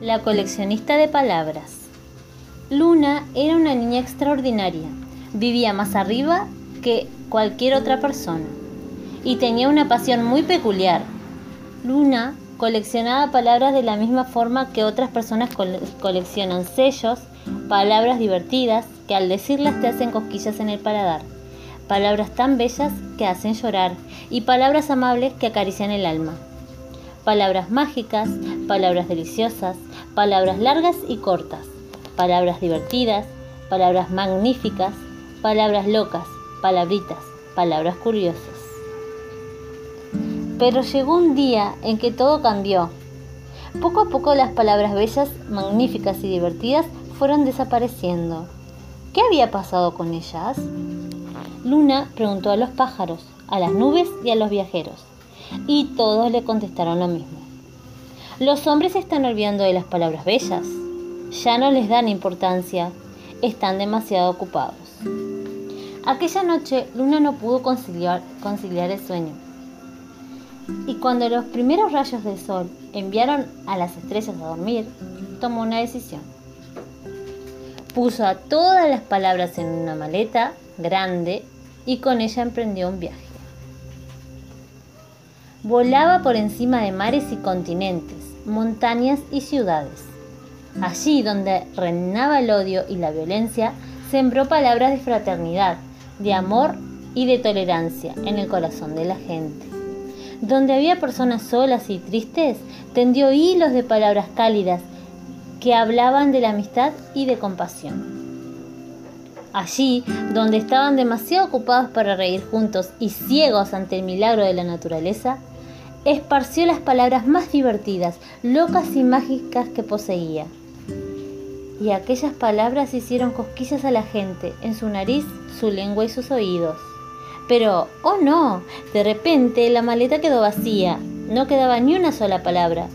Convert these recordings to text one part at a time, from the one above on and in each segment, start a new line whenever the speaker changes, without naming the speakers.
La coleccionista de palabras. Luna era una niña extraordinaria. Vivía más arriba que cualquier otra persona y tenía una pasión muy peculiar. Luna coleccionaba palabras de la misma forma que otras personas coleccionan sellos, palabras divertidas que al decirlas te hacen cosquillas en el paladar, palabras tan bellas que hacen llorar y palabras amables que acarician el alma palabras mágicas, palabras deliciosas, palabras largas y cortas, palabras divertidas, palabras magníficas, palabras locas, palabritas, palabras curiosas. Pero llegó un día en que todo cambió. Poco a poco las palabras bellas, magníficas y divertidas fueron desapareciendo. ¿Qué había pasado con ellas? Luna preguntó a los pájaros, a las nubes y a los viajeros y todos le contestaron lo mismo. Los hombres se están olvidando de las palabras bellas. Ya no les dan importancia. Están demasiado ocupados. Aquella noche Luna no pudo conciliar, el sueño. Y cuando los primeros rayos del sol enviaron a las estrellas a dormir, tomó una decisión. Puso a todas las palabras en una maleta grande y con ella emprendió un viaje. Volaba por encima de mares y continentes, montañas y ciudades. Allí donde reinaba el odio y la violencia, sembró palabras de fraternidad, de amor y de tolerancia en el corazón de la gente. Donde había personas solas y tristes, tendió hilos de palabras cálidas que hablaban de la amistad y de compasión. Allí, donde estaban demasiado ocupados para reír juntos y ciegos ante el milagro de la naturaleza, esparció las palabras más divertidas, locas y mágicas que poseía. Y aquellas palabras hicieron cosquillas a la gente en su nariz, su lengua y sus oídos. Pero, oh no, de repente la maleta quedó vacía, no quedaba ni una sola palabra.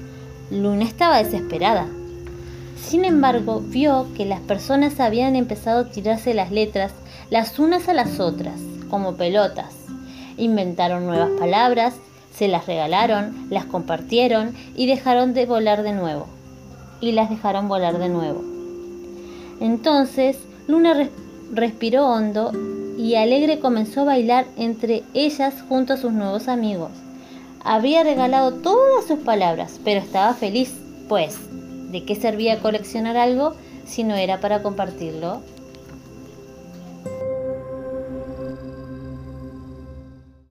Luna estaba desesperada. Sin embargo, vio que las personas habían empezado a tirarse las letras las unas a las otras, como pelotas. Inventaron nuevas palabras se las regalaron, las compartieron y dejaron de volar de nuevo. Y las dejaron volar de nuevo. Entonces Luna respiró hondo y alegre comenzó a bailar entre ellas junto a sus nuevos amigos. Había regalado todas sus palabras, pero estaba feliz, pues, ¿de qué servía coleccionar algo si no era para compartirlo?